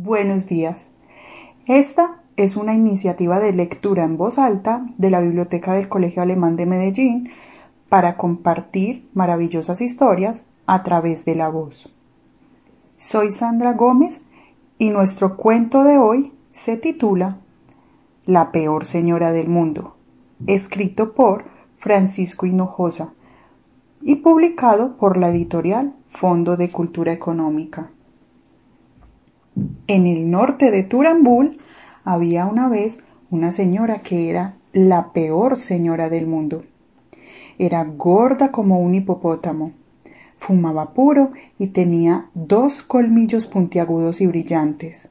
Buenos días. Esta es una iniciativa de lectura en voz alta de la Biblioteca del Colegio Alemán de Medellín para compartir maravillosas historias a través de la voz. Soy Sandra Gómez y nuestro cuento de hoy se titula La peor señora del mundo, escrito por Francisco Hinojosa y publicado por la editorial Fondo de Cultura Económica. En el norte de Turambul había una vez una señora que era la peor señora del mundo. Era gorda como un hipopótamo, fumaba puro y tenía dos colmillos puntiagudos y brillantes.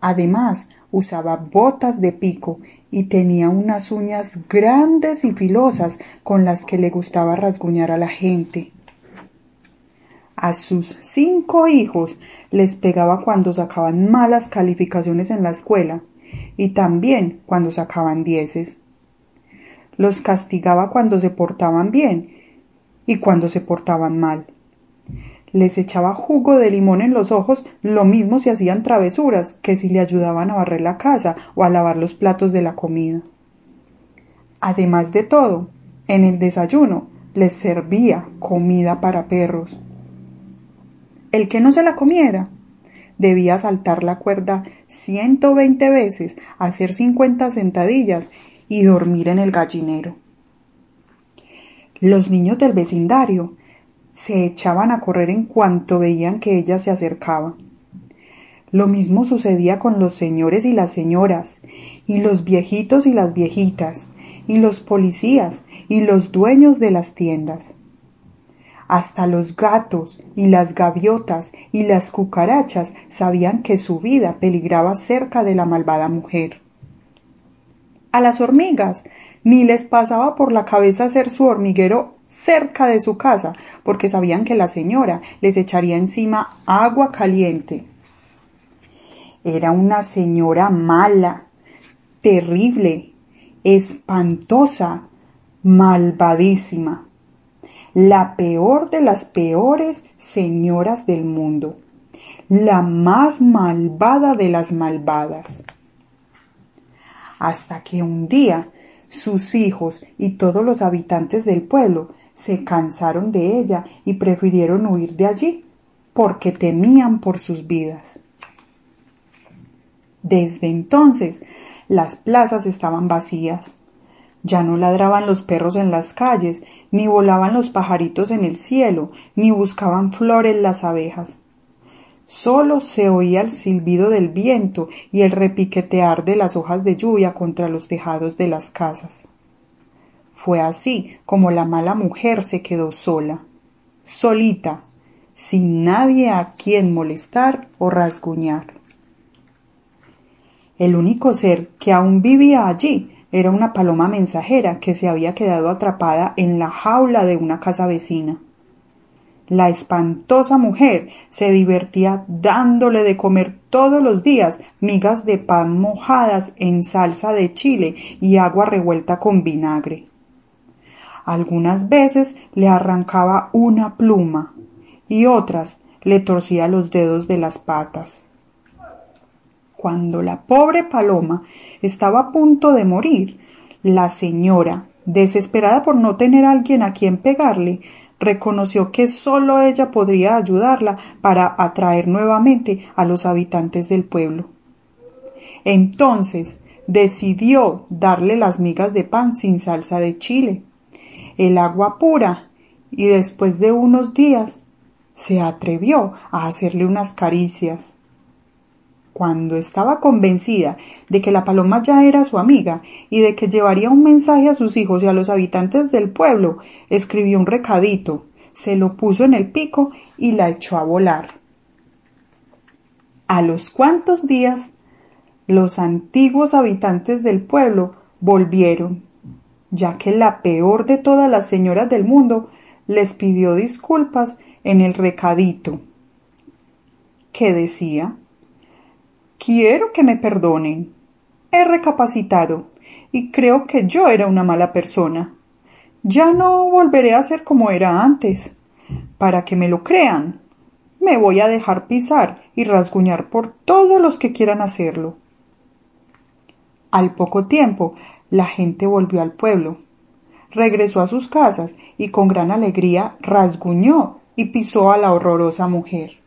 Además, usaba botas de pico y tenía unas uñas grandes y filosas con las que le gustaba rasguñar a la gente. A sus cinco hijos les pegaba cuando sacaban malas calificaciones en la escuela y también cuando sacaban dieces. Los castigaba cuando se portaban bien y cuando se portaban mal. Les echaba jugo de limón en los ojos, lo mismo si hacían travesuras que si le ayudaban a barrer la casa o a lavar los platos de la comida. Además de todo, en el desayuno les servía comida para perros. El que no se la comiera debía saltar la cuerda ciento veinte veces, hacer cincuenta sentadillas y dormir en el gallinero. Los niños del vecindario se echaban a correr en cuanto veían que ella se acercaba. Lo mismo sucedía con los señores y las señoras, y los viejitos y las viejitas, y los policías y los dueños de las tiendas. Hasta los gatos y las gaviotas y las cucarachas sabían que su vida peligraba cerca de la malvada mujer. A las hormigas ni les pasaba por la cabeza hacer su hormiguero cerca de su casa, porque sabían que la señora les echaría encima agua caliente. Era una señora mala, terrible, espantosa, malvadísima la peor de las peores señoras del mundo, la más malvada de las malvadas. Hasta que un día sus hijos y todos los habitantes del pueblo se cansaron de ella y prefirieron huir de allí, porque temían por sus vidas. Desde entonces las plazas estaban vacías. Ya no ladraban los perros en las calles ni volaban los pajaritos en el cielo, ni buscaban flores las abejas. Solo se oía el silbido del viento y el repiquetear de las hojas de lluvia contra los tejados de las casas. Fue así como la mala mujer se quedó sola, solita, sin nadie a quien molestar o rasguñar. El único ser que aún vivía allí era una paloma mensajera que se había quedado atrapada en la jaula de una casa vecina. La espantosa mujer se divertía dándole de comer todos los días migas de pan mojadas en salsa de chile y agua revuelta con vinagre. Algunas veces le arrancaba una pluma y otras le torcía los dedos de las patas. Cuando la pobre paloma estaba a punto de morir, la señora, desesperada por no tener a alguien a quien pegarle, reconoció que sólo ella podría ayudarla para atraer nuevamente a los habitantes del pueblo. Entonces decidió darle las migas de pan sin salsa de chile, el agua pura, y después de unos días se atrevió a hacerle unas caricias. Cuando estaba convencida de que la paloma ya era su amiga y de que llevaría un mensaje a sus hijos y a los habitantes del pueblo, escribió un recadito, se lo puso en el pico y la echó a volar. A los cuantos días, los antiguos habitantes del pueblo volvieron, ya que la peor de todas las señoras del mundo les pidió disculpas en el recadito. que decía? Quiero que me perdonen. He recapacitado y creo que yo era una mala persona. Ya no volveré a ser como era antes. Para que me lo crean, me voy a dejar pisar y rasguñar por todos los que quieran hacerlo. Al poco tiempo, la gente volvió al pueblo. Regresó a sus casas y con gran alegría rasguñó y pisó a la horrorosa mujer.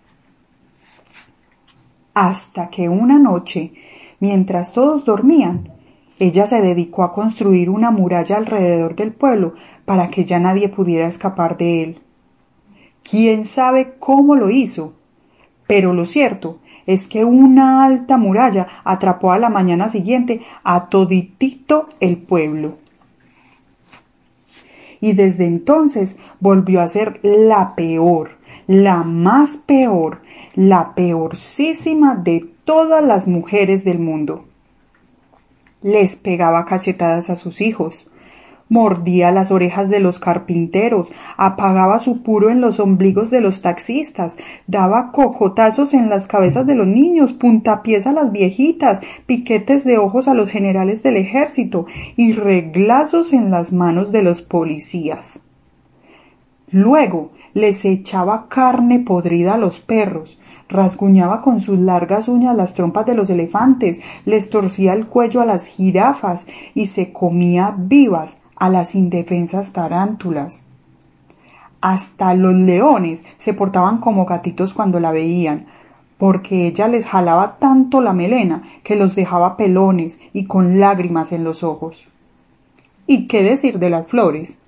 Hasta que una noche, mientras todos dormían, ella se dedicó a construir una muralla alrededor del pueblo para que ya nadie pudiera escapar de él. Quién sabe cómo lo hizo, pero lo cierto es que una alta muralla atrapó a la mañana siguiente a toditito el pueblo. Y desde entonces volvió a ser la peor, la más peor, la peorcísima de todas las mujeres del mundo. Les pegaba cachetadas a sus hijos, mordía las orejas de los carpinteros, apagaba su puro en los ombligos de los taxistas, daba cocotazos en las cabezas de los niños, puntapiés a las viejitas, piquetes de ojos a los generales del ejército y reglazos en las manos de los policías. Luego les echaba carne podrida a los perros, rasguñaba con sus largas uñas las trompas de los elefantes, les torcía el cuello a las jirafas y se comía vivas a las indefensas tarántulas. Hasta los leones se portaban como gatitos cuando la veían, porque ella les jalaba tanto la melena que los dejaba pelones y con lágrimas en los ojos. ¿Y qué decir de las flores?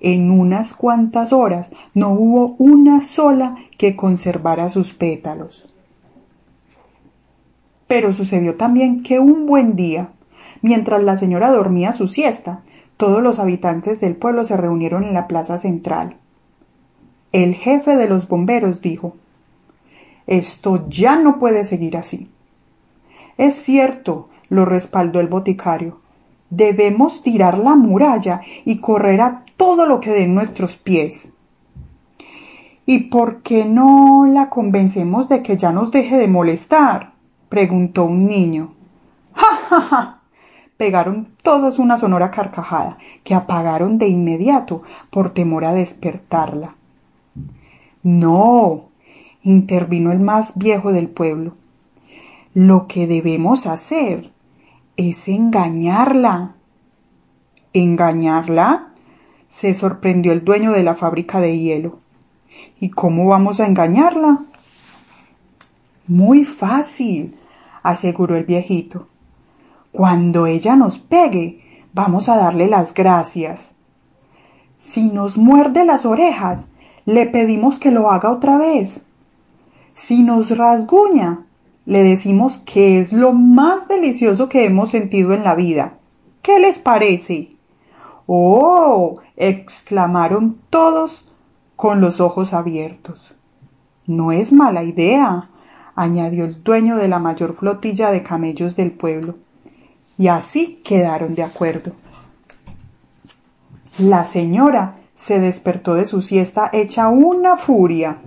En unas cuantas horas no hubo una sola que conservara sus pétalos. Pero sucedió también que un buen día, mientras la señora dormía su siesta, todos los habitantes del pueblo se reunieron en la plaza central. El jefe de los bomberos dijo Esto ya no puede seguir así. Es cierto, lo respaldó el boticario. Debemos tirar la muralla y correr a todo lo que den nuestros pies. ¿Y por qué no la convencemos de que ya nos deje de molestar? preguntó un niño. ¡Ja, ja, ja! Pegaron todos una sonora carcajada, que apagaron de inmediato por temor a despertarla. No, intervino el más viejo del pueblo. Lo que debemos hacer es engañarla. ¿Engañarla? Se sorprendió el dueño de la fábrica de hielo. ¿Y cómo vamos a engañarla? Muy fácil, aseguró el viejito. Cuando ella nos pegue, vamos a darle las gracias. Si nos muerde las orejas, le pedimos que lo haga otra vez. Si nos rasguña, le decimos que es lo más delicioso que hemos sentido en la vida. ¿Qué les parece? ¡Oh! exclamaron todos con los ojos abiertos. No es mala idea, añadió el dueño de la mayor flotilla de camellos del pueblo. Y así quedaron de acuerdo. La señora se despertó de su siesta hecha una furia.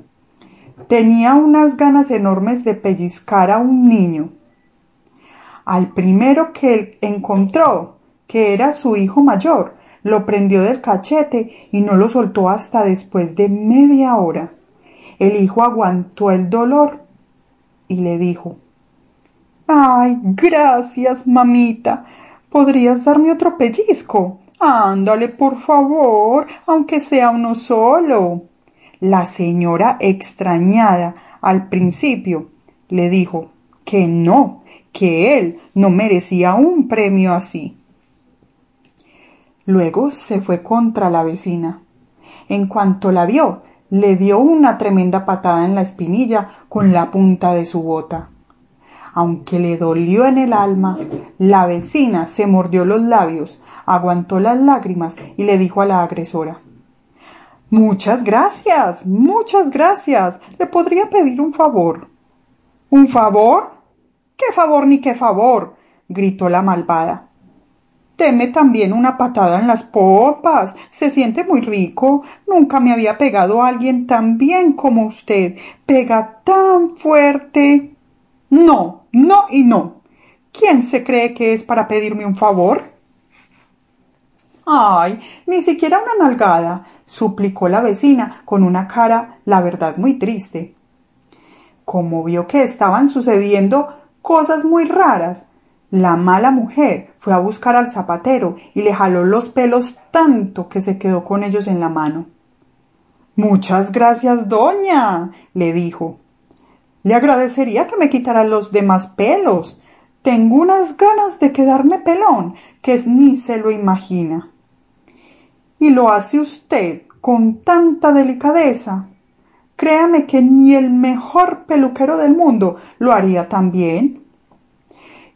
Tenía unas ganas enormes de pellizcar a un niño. Al primero que encontró, que era su hijo mayor, lo prendió del cachete y no lo soltó hasta después de media hora. El hijo aguantó el dolor y le dijo Ay, gracias, mamita. ¿Podrías darme otro pellizco? Ándale, por favor, aunque sea uno solo. La señora extrañada al principio le dijo que no, que él no merecía un premio así. Luego se fue contra la vecina. En cuanto la vio, le dio una tremenda patada en la espinilla con la punta de su bota. Aunque le dolió en el alma, la vecina se mordió los labios, aguantó las lágrimas y le dijo a la agresora Muchas gracias, muchas gracias. ¿Le podría pedir un favor? ¿Un favor? ¿Qué favor ni qué favor? gritó la malvada. Teme también una patada en las pompas. Se siente muy rico. Nunca me había pegado a alguien tan bien como usted. Pega tan fuerte. No, no y no. ¿Quién se cree que es para pedirme un favor? Ay, ni siquiera una nalgada, suplicó la vecina con una cara, la verdad, muy triste. Como vio que estaban sucediendo cosas muy raras, la mala mujer fue a buscar al zapatero y le jaló los pelos tanto que se quedó con ellos en la mano. Muchas gracias, doña, le dijo. Le agradecería que me quitara los demás pelos. Tengo unas ganas de quedarme pelón, que ni se lo imagina. Y lo hace usted con tanta delicadeza. Créame que ni el mejor peluquero del mundo lo haría tan bien.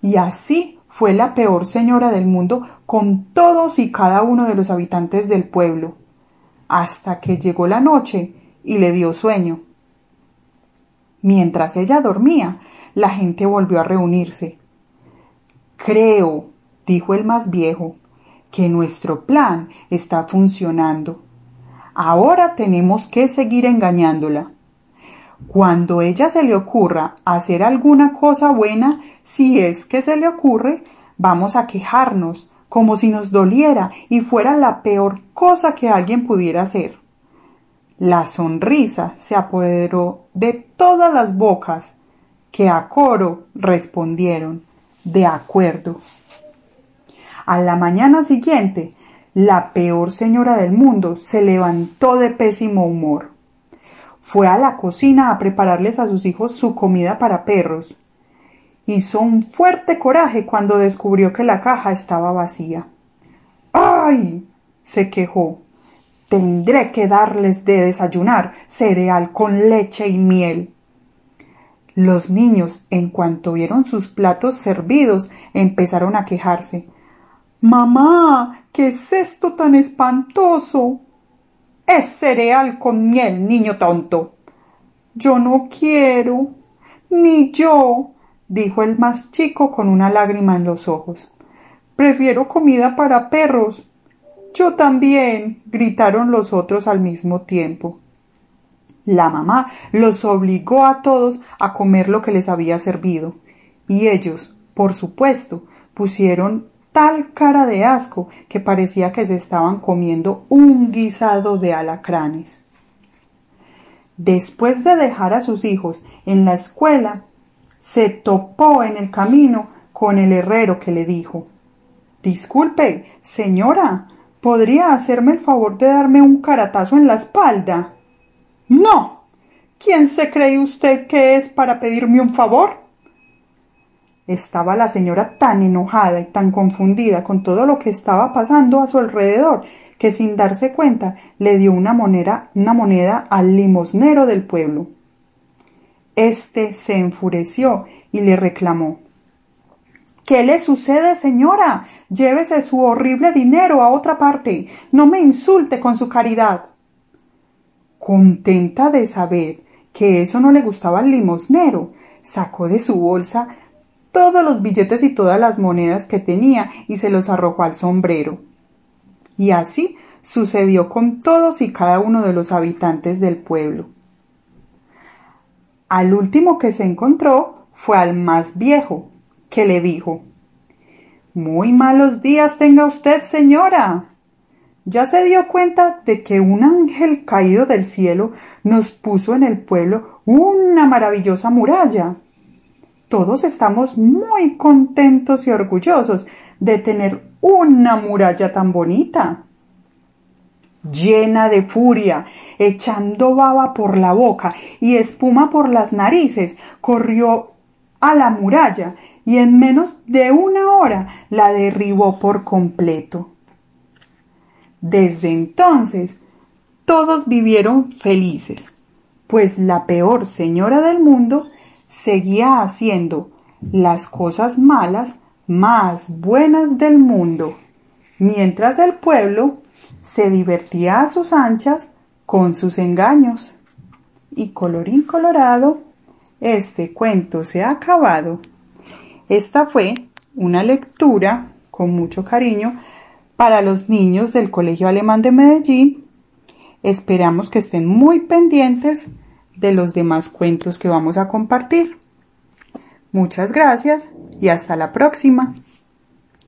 Y así fue la peor señora del mundo con todos y cada uno de los habitantes del pueblo, hasta que llegó la noche y le dio sueño. Mientras ella dormía, la gente volvió a reunirse. Creo, dijo el más viejo, que nuestro plan está funcionando. Ahora tenemos que seguir engañándola. Cuando ella se le ocurra hacer alguna cosa buena, si es que se le ocurre, vamos a quejarnos, como si nos doliera y fuera la peor cosa que alguien pudiera hacer. La sonrisa se apoderó de todas las bocas, que a coro respondieron de acuerdo. A la mañana siguiente, la peor señora del mundo se levantó de pésimo humor. Fue a la cocina a prepararles a sus hijos su comida para perros. Hizo un fuerte coraje cuando descubrió que la caja estaba vacía. ¡Ay! se quejó. Tendré que darles de desayunar cereal con leche y miel. Los niños, en cuanto vieron sus platos servidos, empezaron a quejarse. Mamá, ¿qué es esto tan espantoso? Es cereal con miel, niño tonto. Yo no quiero. Ni yo, dijo el más chico con una lágrima en los ojos. Prefiero comida para perros. Yo también, gritaron los otros al mismo tiempo. La mamá los obligó a todos a comer lo que les había servido, y ellos, por supuesto, pusieron tal cara de asco que parecía que se estaban comiendo un guisado de alacranes. Después de dejar a sus hijos en la escuela, se topó en el camino con el herrero que le dijo Disculpe, señora, ¿podría hacerme el favor de darme un caratazo en la espalda? No. ¿Quién se cree usted que es para pedirme un favor? Estaba la señora tan enojada y tan confundida con todo lo que estaba pasando a su alrededor que sin darse cuenta le dio una moneda, una moneda al limosnero del pueblo. Este se enfureció y le reclamó ¿Qué le sucede, señora? Llévese su horrible dinero a otra parte. No me insulte con su caridad. Contenta de saber que eso no le gustaba al limosnero, sacó de su bolsa todos los billetes y todas las monedas que tenía y se los arrojó al sombrero. Y así sucedió con todos y cada uno de los habitantes del pueblo. Al último que se encontró fue al más viejo, que le dijo Muy malos días tenga usted, señora. Ya se dio cuenta de que un ángel caído del cielo nos puso en el pueblo una maravillosa muralla todos estamos muy contentos y orgullosos de tener una muralla tan bonita. Llena de furia, echando baba por la boca y espuma por las narices, corrió a la muralla y en menos de una hora la derribó por completo. Desde entonces, todos vivieron felices, pues la peor señora del mundo seguía haciendo las cosas malas más buenas del mundo, mientras el pueblo se divertía a sus anchas con sus engaños. Y colorín colorado, Este cuento se ha acabado. Esta fue una lectura con mucho cariño para los niños del Colegio Alemán de Medellín. Esperamos que estén muy pendientes de los demás cuentos que vamos a compartir. Muchas gracias y hasta la próxima.